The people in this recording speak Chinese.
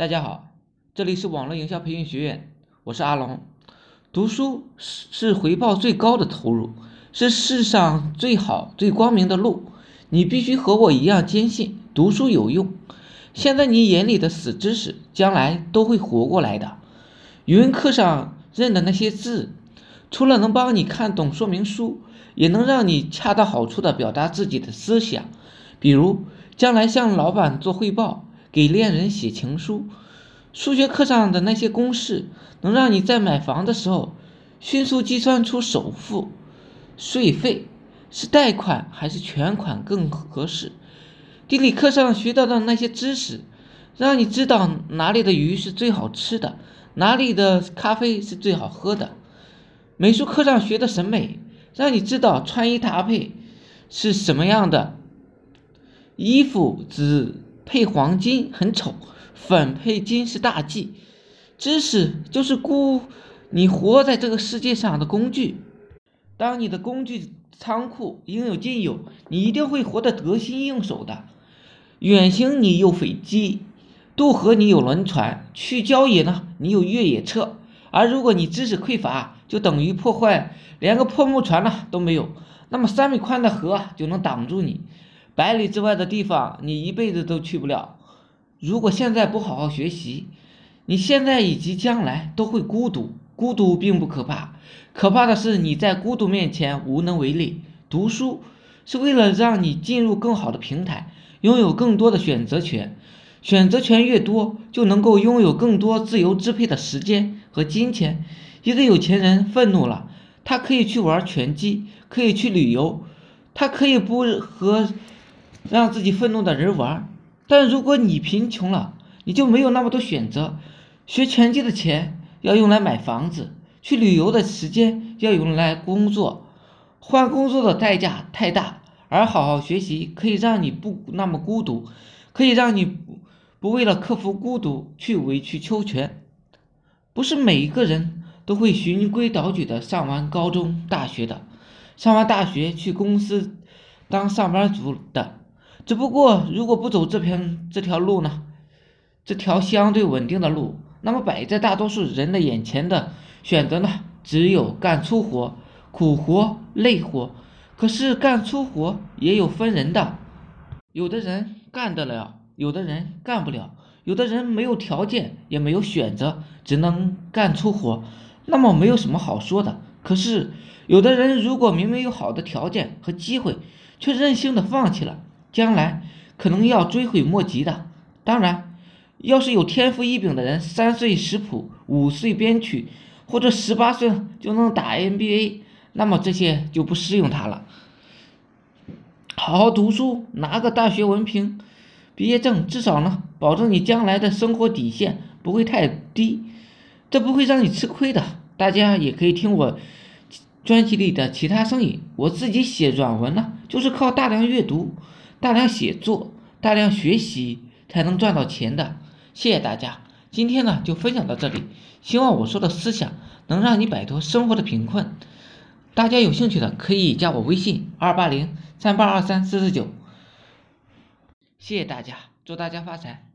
大家好，这里是网络营销培训学院，我是阿龙。读书是是回报最高的投入，是世上最好最光明的路。你必须和我一样坚信读书有用。现在你眼里的死知识，将来都会活过来的。语文课上认的那些字，除了能帮你看懂说明书，也能让你恰到好处的表达自己的思想。比如，将来向老板做汇报。给恋人写情书，数学课上的那些公式能让你在买房的时候迅速计算出首付、税费是贷款还是全款更合适。地理课上学到的那些知识，让你知道哪里的鱼是最好吃的，哪里的咖啡是最好喝的。美术课上学的审美，让你知道穿衣搭配是什么样的衣服只。配黄金很丑，粉配金是大忌。知识就是孤你活在这个世界上的工具。当你的工具仓库应有尽有，你一定会活得得心应手的。远行你有飞机，渡河你有轮船，去郊野呢你有越野车。而如果你知识匮乏，就等于破坏，连个破木船呢都没有。那么三米宽的河就能挡住你。百里之外的地方，你一辈子都去不了。如果现在不好好学习，你现在以及将来都会孤独。孤独并不可怕，可怕的是你在孤独面前无能为力。读书是为了让你进入更好的平台，拥有更多的选择权。选择权越多，就能够拥有更多自由支配的时间和金钱。一个有钱人愤怒了，他可以去玩拳击，可以去旅游，他可以不和。让自己愤怒的人玩，但如果你贫穷了，你就没有那么多选择。学拳击的钱要用来买房子，去旅游的时间要用来工作，换工作的代价太大。而好好学习可以让你不那么孤独，可以让你不为了克服孤独去委曲求全。不是每一个人都会循规蹈矩的上完高中、大学的，上完大学去公司当上班族的。只不过，如果不走这篇这条路呢？这条相对稳定的路，那么摆在大多数人的眼前的选择呢？只有干粗活、苦活、累活。可是干粗活也有分人的，有的人干得了，有的人干不了，有的人没有条件，也没有选择，只能干粗活，那么没有什么好说的。可是有的人如果明明有好的条件和机会，却任性的放弃了。将来可能要追悔莫及的。当然，要是有天赋异禀的人，三岁识谱，五岁编曲，或者十八岁就能打 NBA，那么这些就不适用他了。好好读书，拿个大学文凭、毕业证，至少呢，保证你将来的生活底线不会太低，这不会让你吃亏的。大家也可以听我专辑里的其他声音。我自己写软文呢，就是靠大量阅读。大量写作、大量学习才能赚到钱的。谢谢大家，今天呢就分享到这里。希望我说的思想能让你摆脱生活的贫困。大家有兴趣的可以加我微信：二八零三八二三四四九。谢谢大家，祝大家发财。